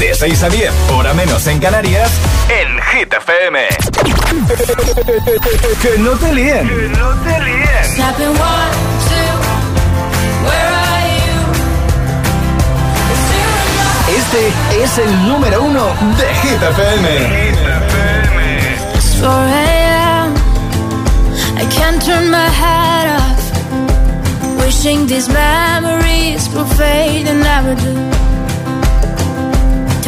De 6 a 10, hora menos en Canarias, en Hit FM. que no te líen. Que no te líen. Snapping one, two, where are you? Este es el número uno de Hit FM. 4 a.m. I can't turn my head off. Wishing these memories will fade and never do.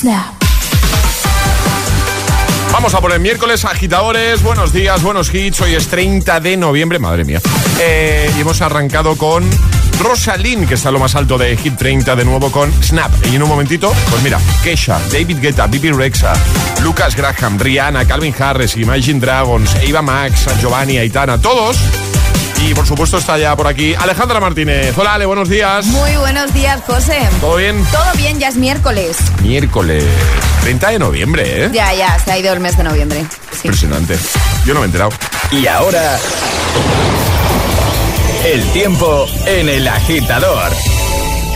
Snap. Vamos a por el miércoles, agitadores. Buenos días, buenos hits. Hoy es 30 de noviembre, madre mía. Eh, y hemos arrancado con Rosalind, que está lo más alto de Hit 30, de nuevo con Snap. Y en un momentito, pues mira, Kesha, David Guetta, Bibi Rexa, Lucas Graham, Rihanna, Calvin Harris, Imagine Dragons, Eva Max, Giovanni, Aitana, todos. Y por supuesto está ya por aquí Alejandra Martínez. Hola, Ale, buenos días. Muy buenos días, José. ¿Todo bien? Todo bien, ya es miércoles. Miércoles 30 de noviembre, ¿eh? Ya, ya, se ha ido el mes de noviembre. Sí. Impresionante. Yo no me he enterado. Y ahora, el tiempo en el agitador.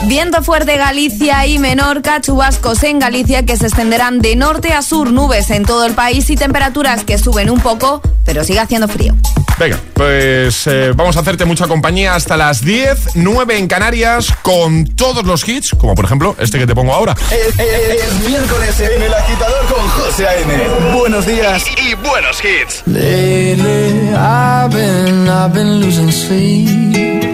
Viento fuerte Galicia y Menorca, chubascos en Galicia que se extenderán de norte a sur, nubes en todo el país y temperaturas que suben un poco, pero sigue haciendo frío. Venga, pues eh, vamos a hacerte mucha compañía hasta las 10, 9 en Canarias, con todos los hits, como por ejemplo este que te pongo ahora. Es, es- es miércoles en el agitador con José A.M. Buenos días Y buenos hits. Lately, I've been, I've been losing sleep,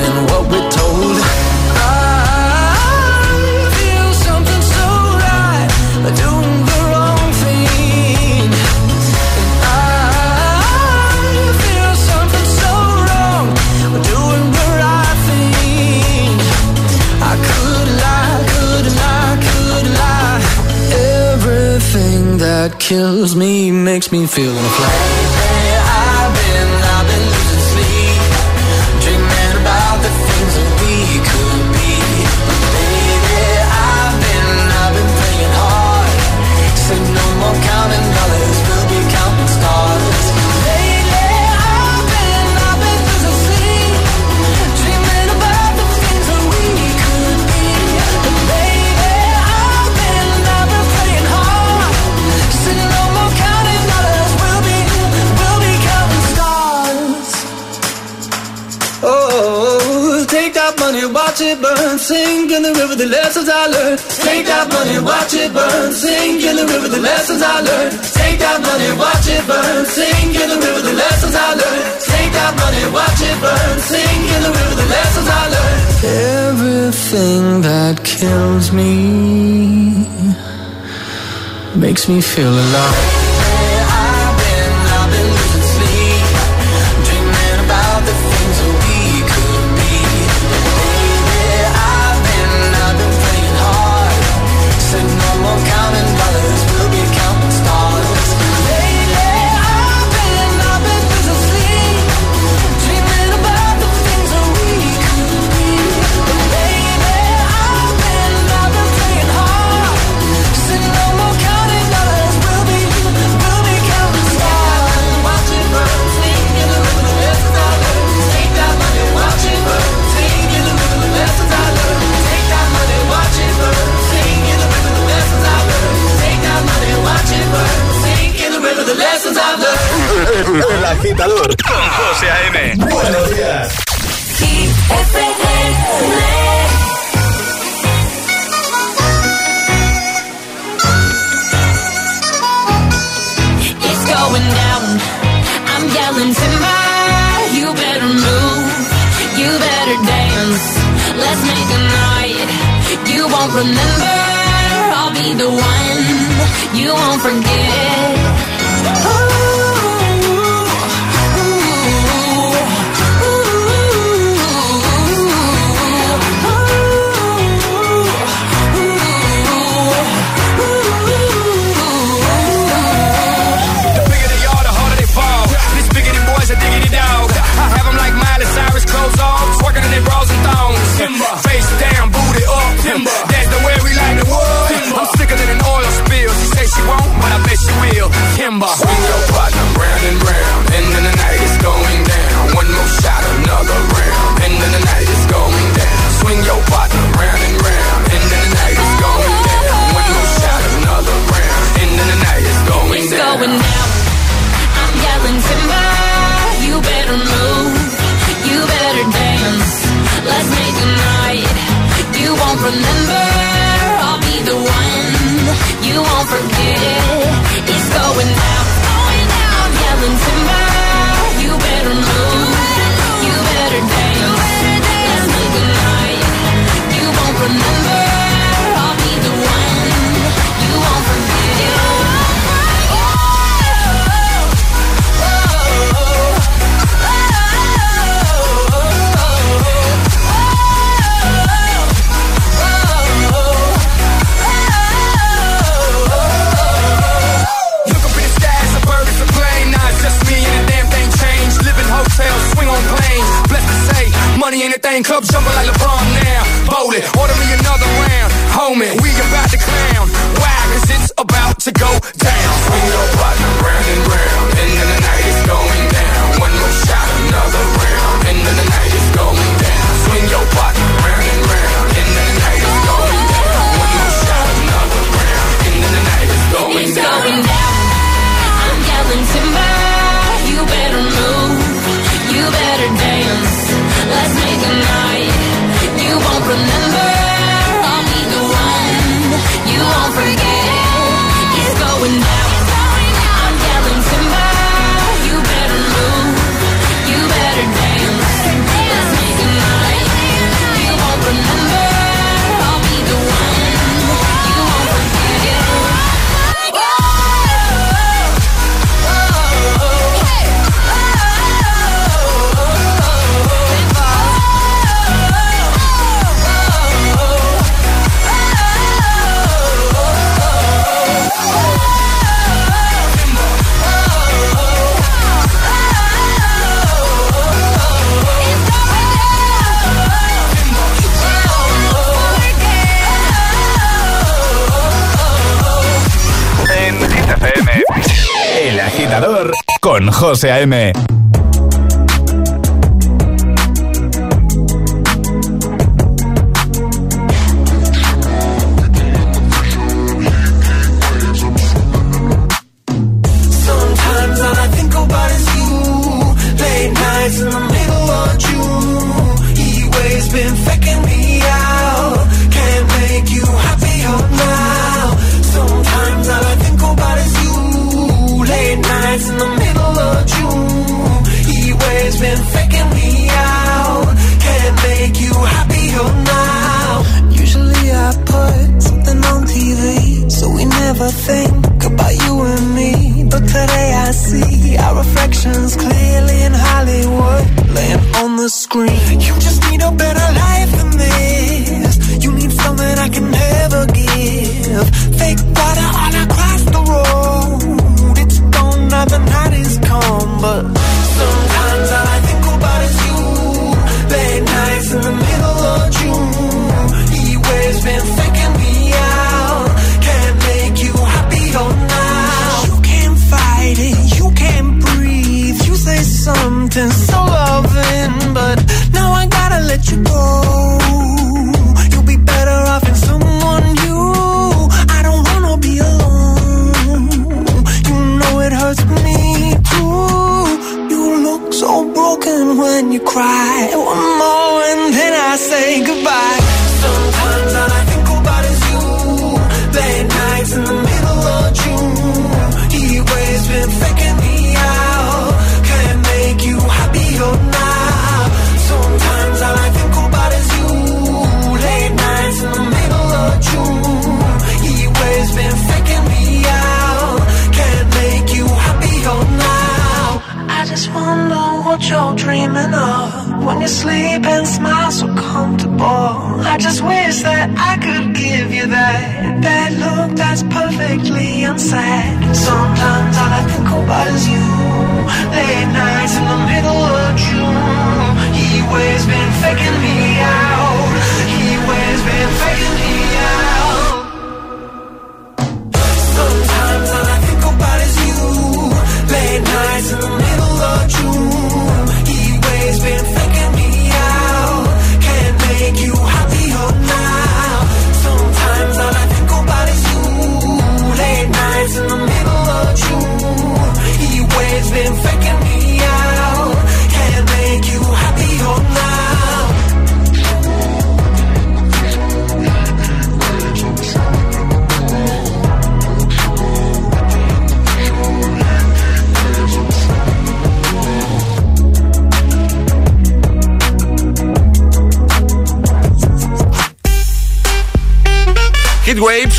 kills me, makes me feel like makes me feel alive. José A.M.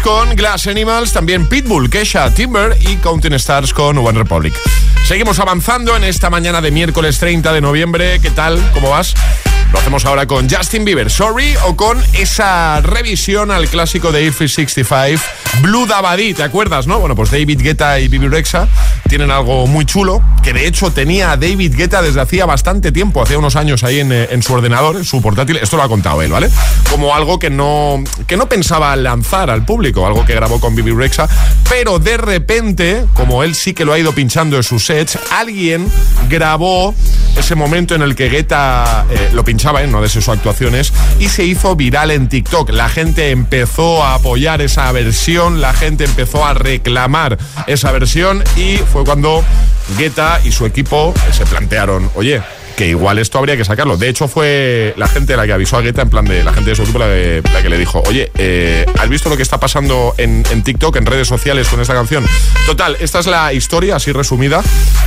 con Glass Animals, también Pitbull, Kesha, Timber y Counting Stars con One Republic. Seguimos avanzando en esta mañana de miércoles 30 de noviembre. ¿Qué tal? ¿Cómo vas? Lo hacemos ahora con Justin Bieber, Sorry, o con esa revisión al clásico de If 65, Blue Dabadi, ¿te acuerdas, no? Bueno, pues David Guetta y Bibi Rexa tienen algo muy chulo, que de hecho tenía a David Guetta desde hacía bastante tiempo, hace unos años ahí en, eh, en su ordenador, en su portátil, esto lo ha contado él, ¿vale? Como algo que no, que no pensaba lanzar al público, algo que grabó con Bibi Rexa, pero de repente, como él sí que lo ha ido pinchando en sus sets, alguien grabó ese momento en el que Guetta eh, lo pinchaba en una de sus actuaciones y se hizo viral en TikTok. La gente empezó a apoyar esa versión, la gente empezó a reclamar esa versión y fue cuando Guetta y su equipo se plantearon, oye, que igual esto habría que sacarlo. De hecho, fue la gente la que avisó a Guetta, en plan de la gente de su equipo, la que, le dijo, oye, eh, ¿has visto lo que está pasando en, TikTok, en redes sociales con esta canción? Total, esta es la historia, así resumida,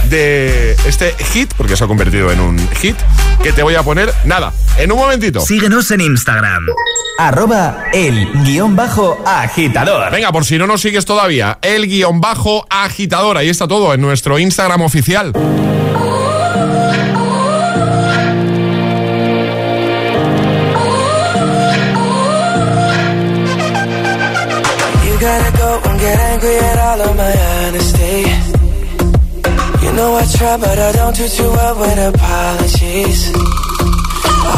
de este hit, porque se ha convertido en un hit, que te voy a poner, nada, en un momentito. Síguenos en Instagram. Arroba el guion bajo agitador. Venga, por si no nos sigues todavía, el guion bajo agitador. Ahí está todo en nuestro Instagram oficial. gotta go and get angry at all of my honesty. You know I try, but I don't do too well with apologies.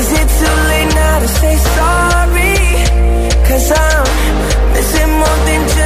Is it too late now to say sorry? Cause I'm missing more than just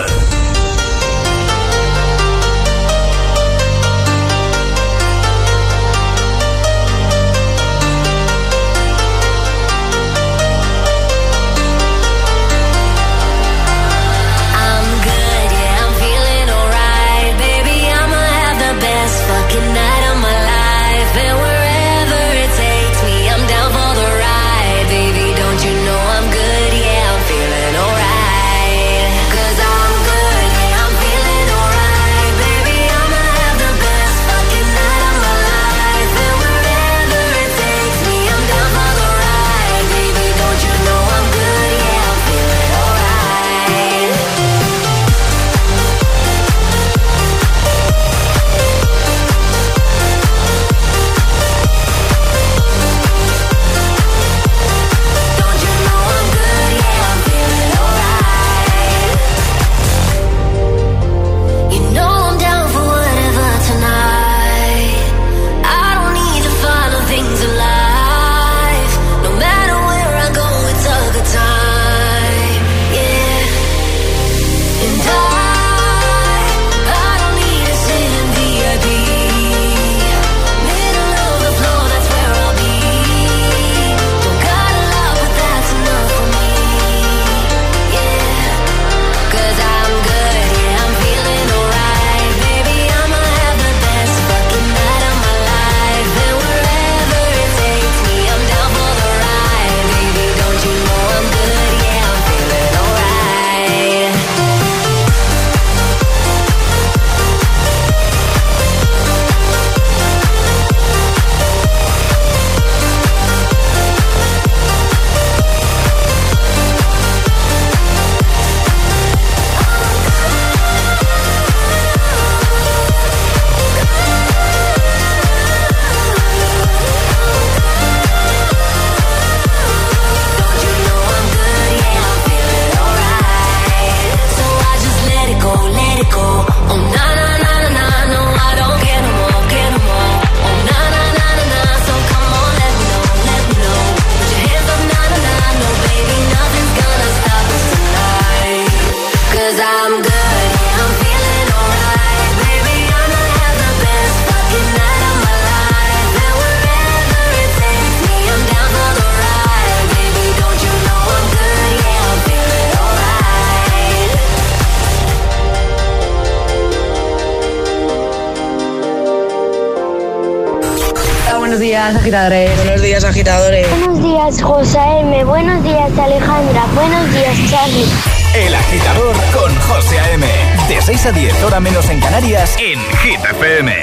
Buenos días, Charlie. El agitador con José A.M. De 6 a 10, hora menos en Canarias, en Hit FM.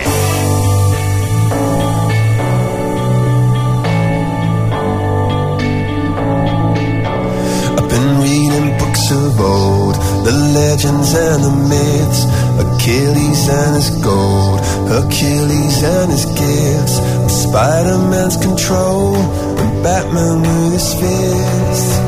I've been reading books of old, the legends and the myths, Achilles and his gold, Hercules and his gifts, Spider-Man's control, and Batman with his fists.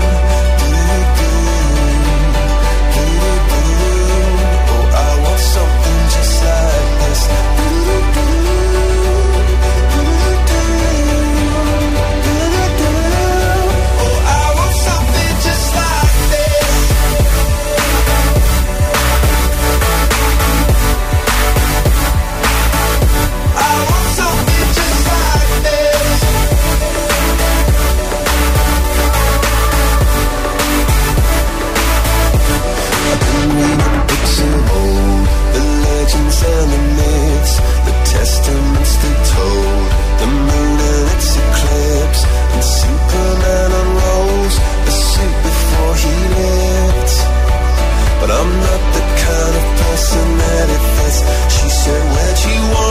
Of person that it fits. She said, Where'd you wanna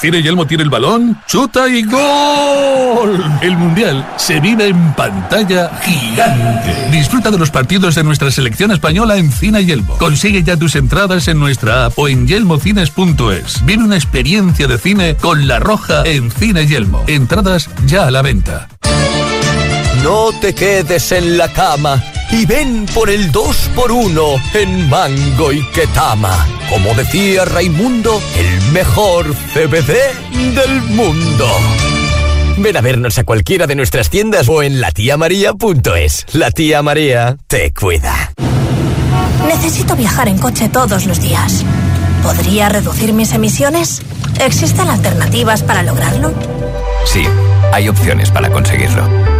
Cine Yelmo tiene el balón, chuta y gol. El Mundial se vive en pantalla gigante. Disfruta de los partidos de nuestra selección española en Cine Yelmo. Consigue ya tus entradas en nuestra app o en yelmocines.es. Vive una experiencia de cine con La Roja en Cine Yelmo. Entradas ya a la venta. No te quedes en la cama y ven por el 2x1 en Mango y Ketama. Como decía Raimundo, el mejor CBD del mundo. Ven a vernos a cualquiera de nuestras tiendas o en latiamaria.es. La tía María te cuida. Necesito viajar en coche todos los días. ¿Podría reducir mis emisiones? ¿Existen alternativas para lograrlo? Sí, hay opciones para conseguirlo.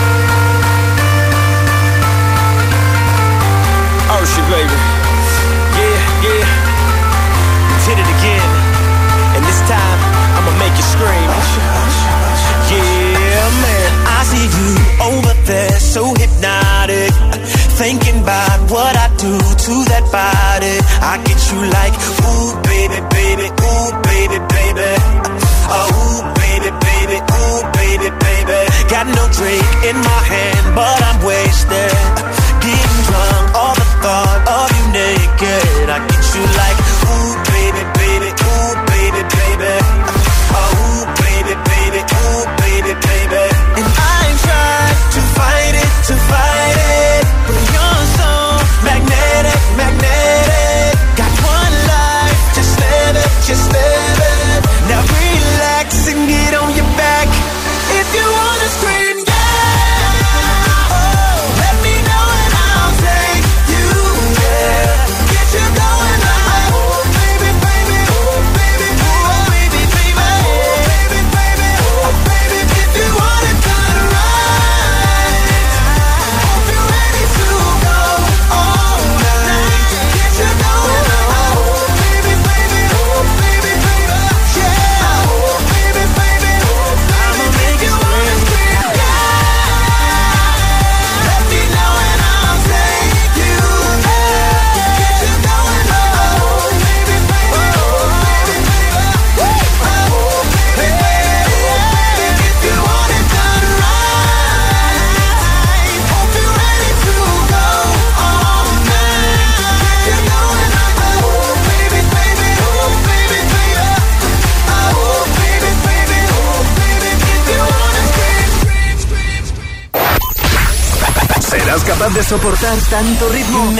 ¿Serás capaz de soportar tanto ritmo?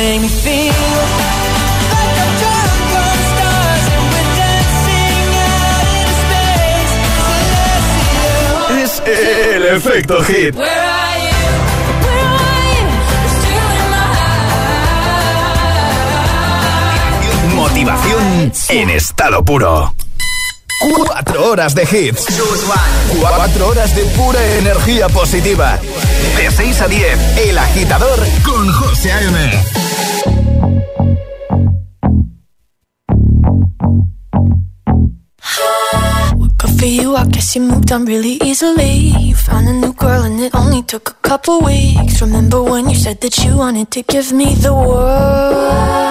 Es el efecto hit. Motivación en estado puro. Cuatro horas de hits. Cuatro horas de pura energía positiva. De 6 a 10, El Agitador con José A.M. For you, I guess you moved on really easily. You found a new girl and it only took a couple weeks. Remember when you said that you wanted to give me the world?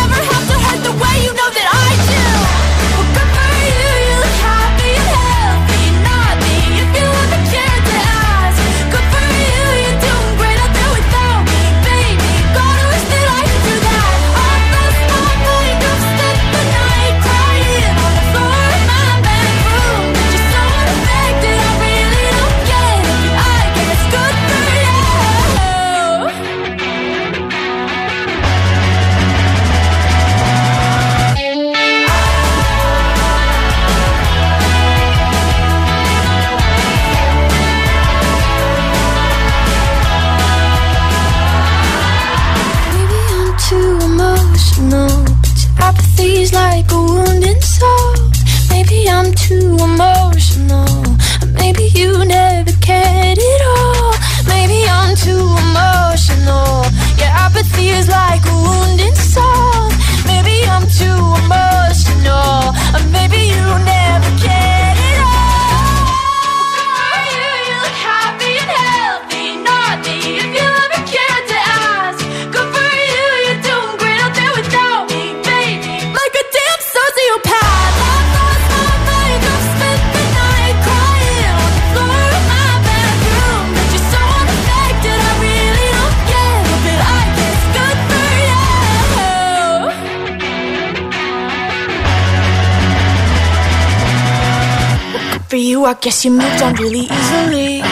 I guess you moved on really easily.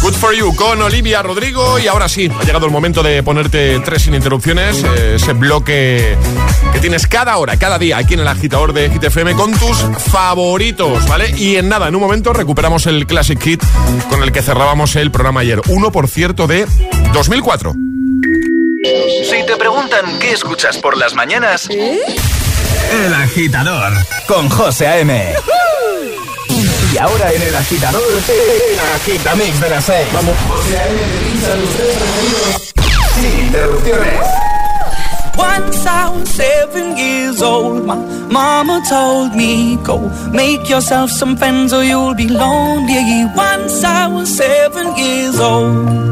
Good for You con Olivia Rodrigo y ahora sí, ha llegado el momento de ponerte tres sin interrupciones, eh, ese bloque que tienes cada hora, cada día aquí en el agitador de GTFM con tus favoritos, ¿vale? Y en nada, en un momento recuperamos el Classic Hit con el que cerrábamos el programa ayer, uno por cierto de 2004. Si te preguntan qué escuchas por las mañanas, El Agitador con José A.M. Y ahora en el agitador, el agitamix de las 6. Vamos, sin interrupciones. Once I was seven years old, my mama told me, Go make yourself some friends or you'll be lonely. Once I was seven years old.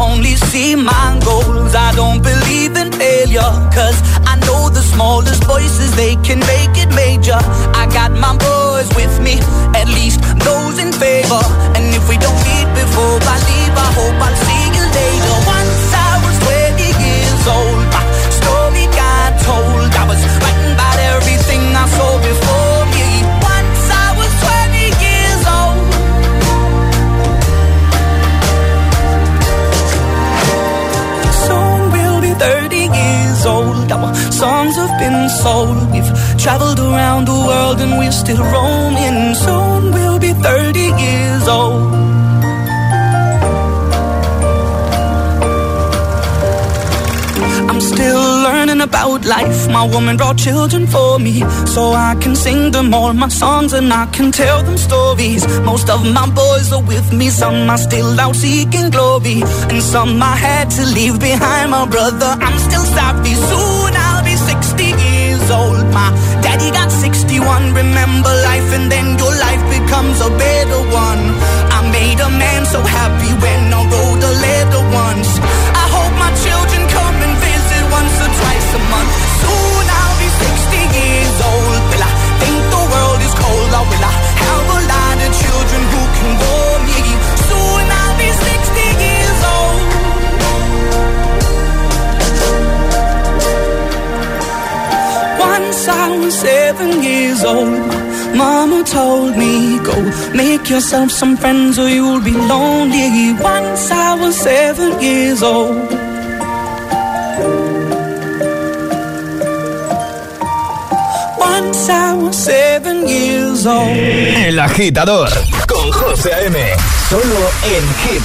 Only see my goals. I don't believe in failure. Cause I know the smallest voices, they can make it life. My woman brought children for me, so I can sing them all my songs and I can tell them stories. Most of my boys are with me, some are still out seeking glory, and some I had to leave behind. My brother, I'm still sorry. Soon I'll be 60 years old. My daddy got 61. Remember life, and then your life becomes a better one. I made a man so happy when I wrote a letter once. I hope my children come and visit once or twice a month. Was seven years old. Mama told me, go make yourself some friends or you'll be lonely. Once I was seven years old. Once I was seven years old. El agitador con José A.M. Solo en Hit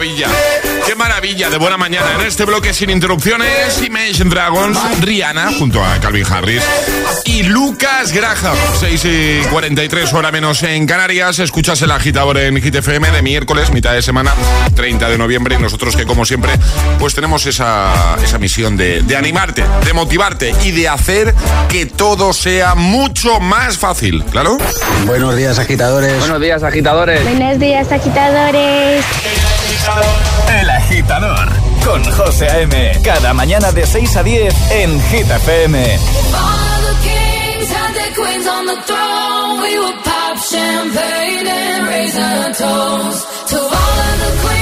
maravilla! ¡Qué maravilla! De buena mañana en este bloque sin interrupciones. Imagine Dragons, Rihanna junto a Calvin Harris y Lucas Graham. 6 y 43 hora menos en Canarias. Escuchas el agitador en Hit FM de miércoles, mitad de semana, 30 de noviembre. Y nosotros que como siempre, pues tenemos esa, esa misión de, de animarte, de motivarte y de hacer que todo sea mucho más fácil. ¿Claro? Buenos días, agitadores. Buenos días, agitadores. Buenos días, agitadores. El agitador con José A.M. Cada mañana de 6 a 10 en Hit FM. To all the queens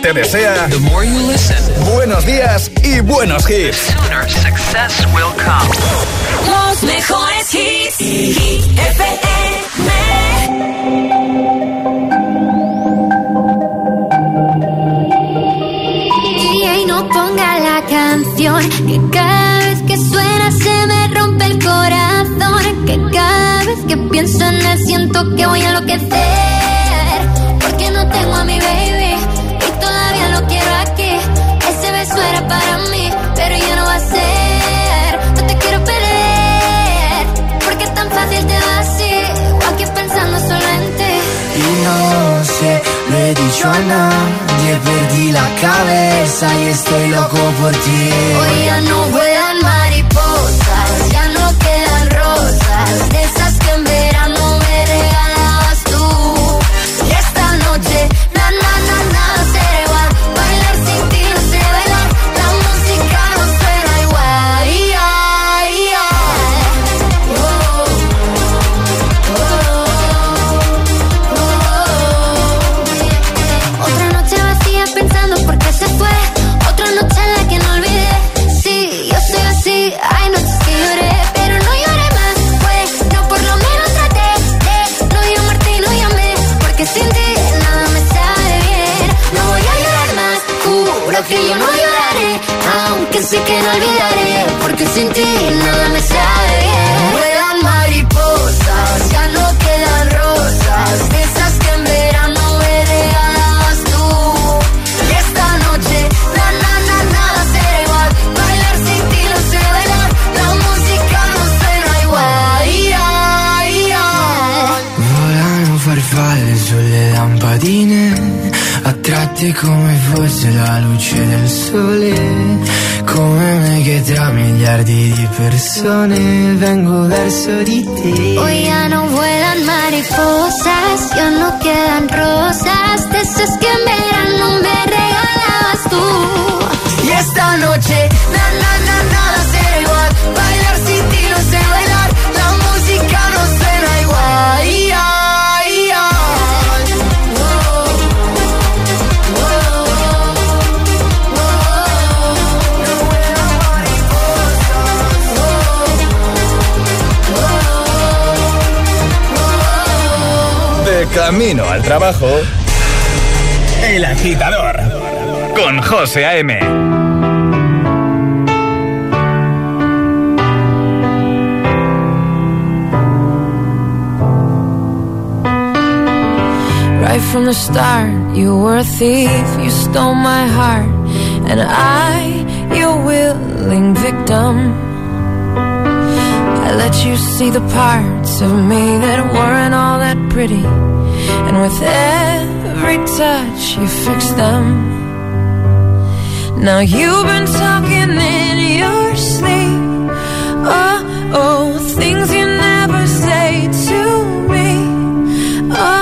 te desea buenos días y buenos hits. success will come. Los mejores hits. IFM. Y no ponga la canción que cada vez que suena se me rompe el corazón. Que cada vez que pienso en él siento que voy a enloquecer. para mí, pero ya no va a ser. No te quiero perder, porque tan fácil te va así. O aquí pensando solo en ti. Y no sé, lo he dicho a nadie. Perdí la cabeza y estoy loco por ti. Hoy ya no voy persone vengo verso di te. camino al trabajo. El agitador con José A.M. Right from the start, you were a thief, you stole my heart, and I, your willing victim. I let you see the part of me that weren't all that pretty. And with every touch, you fix them. Now you've been talking in your sleep. Oh, oh, things you never say to me. Oh,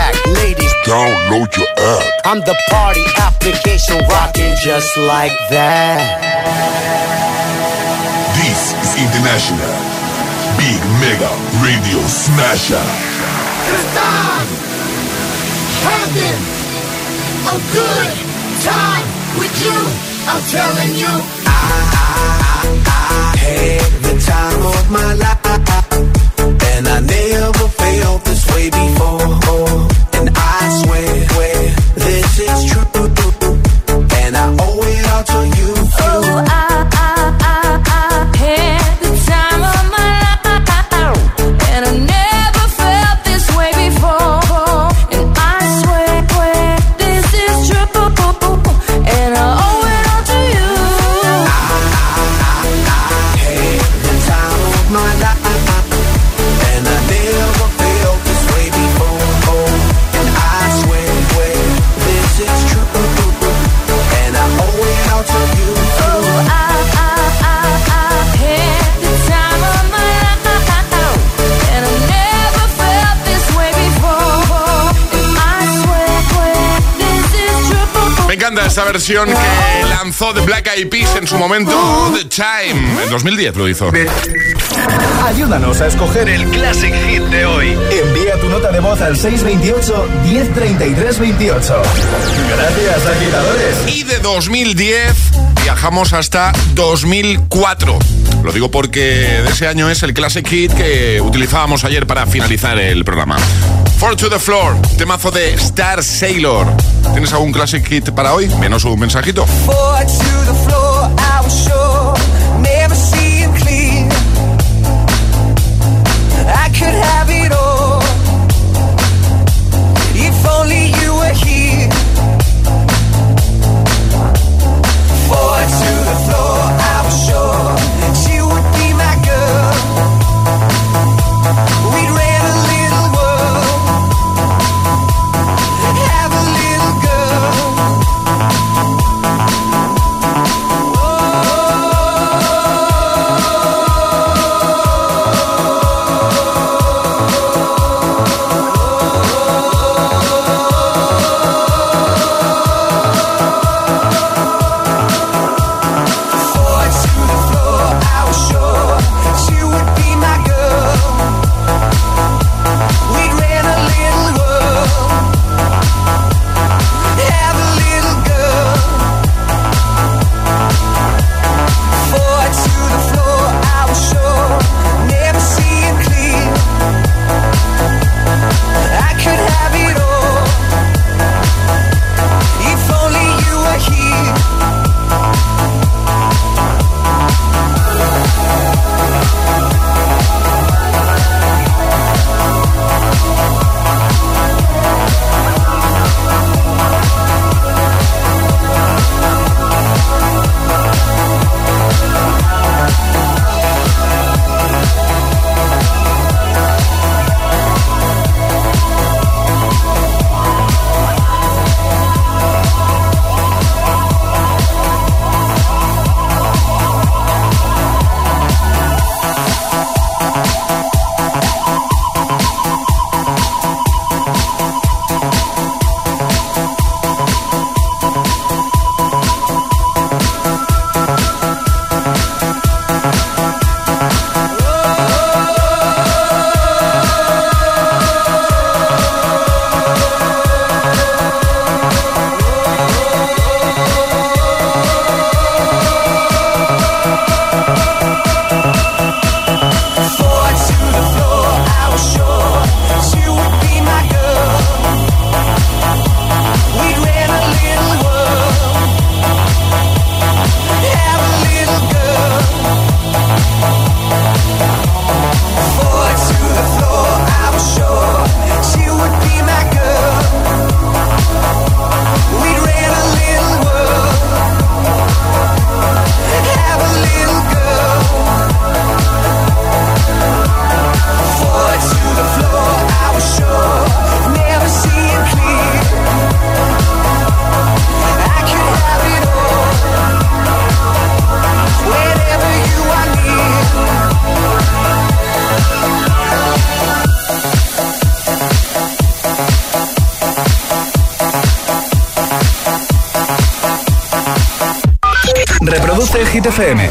back. Ladies, Download your app. I'm the party application rocking just like that. This is International Big Mega Radio Smasher. Cause I'm having a good time with you. I'm telling you. I had the time of my life And I never felt this way before. And I swear, swear this is true esta versión que lanzó The Black Eyed Peas en su momento, The Time. En 2010 lo hizo. Ayúdanos a escoger el Classic Hit de hoy. Envía tu nota de voz al 628 1033 28. Gracias, agitadores. Y de 2010 viajamos hasta 2004. Lo digo porque de ese año es el Classic Hit que utilizábamos ayer para finalizar el programa. Four to the Floor, temazo de Star Sailor. ¿Tienes algún Classic Hit para hoy? Menos un mensajito. If only you were here to FM.